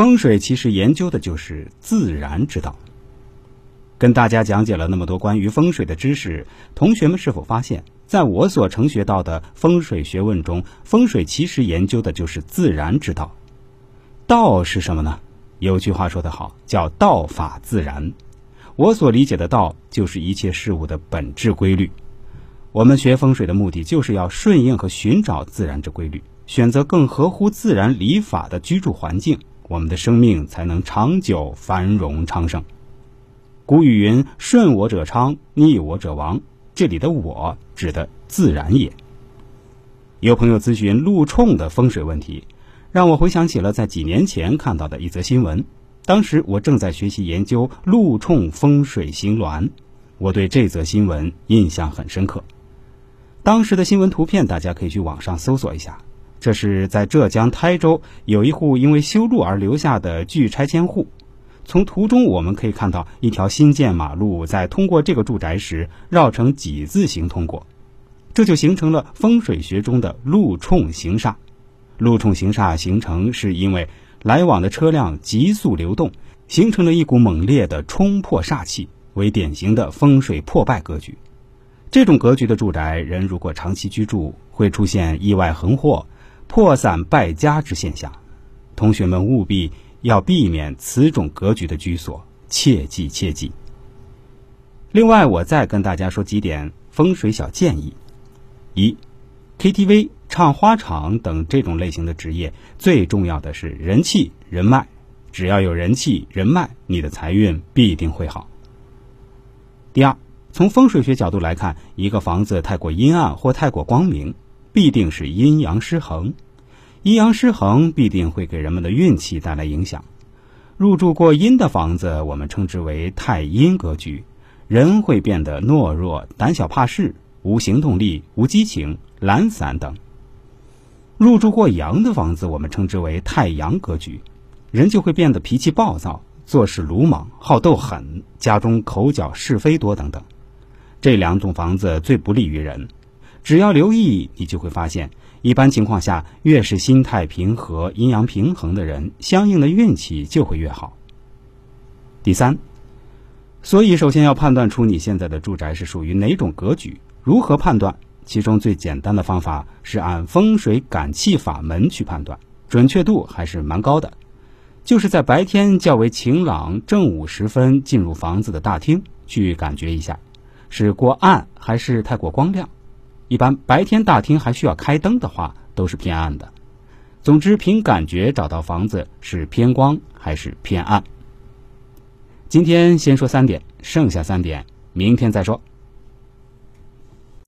风水其实研究的就是自然之道。跟大家讲解了那么多关于风水的知识，同学们是否发现，在我所承学到的风水学问中，风水其实研究的就是自然之道。道是什么呢？有句话说得好，叫“道法自然”。我所理解的道，就是一切事物的本质规律。我们学风水的目的，就是要顺应和寻找自然之规律，选择更合乎自然理法的居住环境，我们的生命才能长久繁荣昌盛。古语云：“顺我者昌，逆我者亡。”这里的“我”指的自然也。有朋友咨询路冲的风水问题，让我回想起了在几年前看到的一则新闻。当时我正在学习研究路冲风水行峦，我对这则新闻印象很深刻。当时的新闻图片大家可以去网上搜索一下，这是在浙江台州有一户因为修路而留下的巨拆迁户。从图中我们可以看到，一条新建马路在通过这个住宅时绕成几字形通过，这就形成了风水学中的路冲行煞。路冲行煞形成是因为来往的车辆急速流动，形成了一股猛烈的冲破煞气，为典型的风水破败格局。这种格局的住宅，人如果长期居住，会出现意外横祸、破散败家之现象。同学们务必。要避免此种格局的居所，切记切记。另外，我再跟大家说几点风水小建议：一，KTV、唱花场等这种类型的职业，最重要的是人气、人脉。只要有人气、人脉，你的财运必定会好。第二，从风水学角度来看，一个房子太过阴暗或太过光明，必定是阴阳失衡。阴阳失衡必定会给人们的运气带来影响。入住过阴的房子，我们称之为太阴格局，人会变得懦弱、胆小怕事、无行动力、无激情、懒散等。入住过阳的房子，我们称之为太阳格局，人就会变得脾气暴躁、做事鲁莽、好斗狠，家中口角是非多等等。这两种房子最不利于人。只要留意，你就会发现。一般情况下，越是心态平和、阴阳平衡的人，相应的运气就会越好。第三，所以首先要判断出你现在的住宅是属于哪种格局。如何判断？其中最简单的方法是按风水感气法门去判断，准确度还是蛮高的。就是在白天较为晴朗，正午时分进入房子的大厅，去感觉一下，是过暗还是太过光亮。一般白天大厅还需要开灯的话，都是偏暗的。总之，凭感觉找到房子是偏光还是偏暗。今天先说三点，剩下三点明天再说。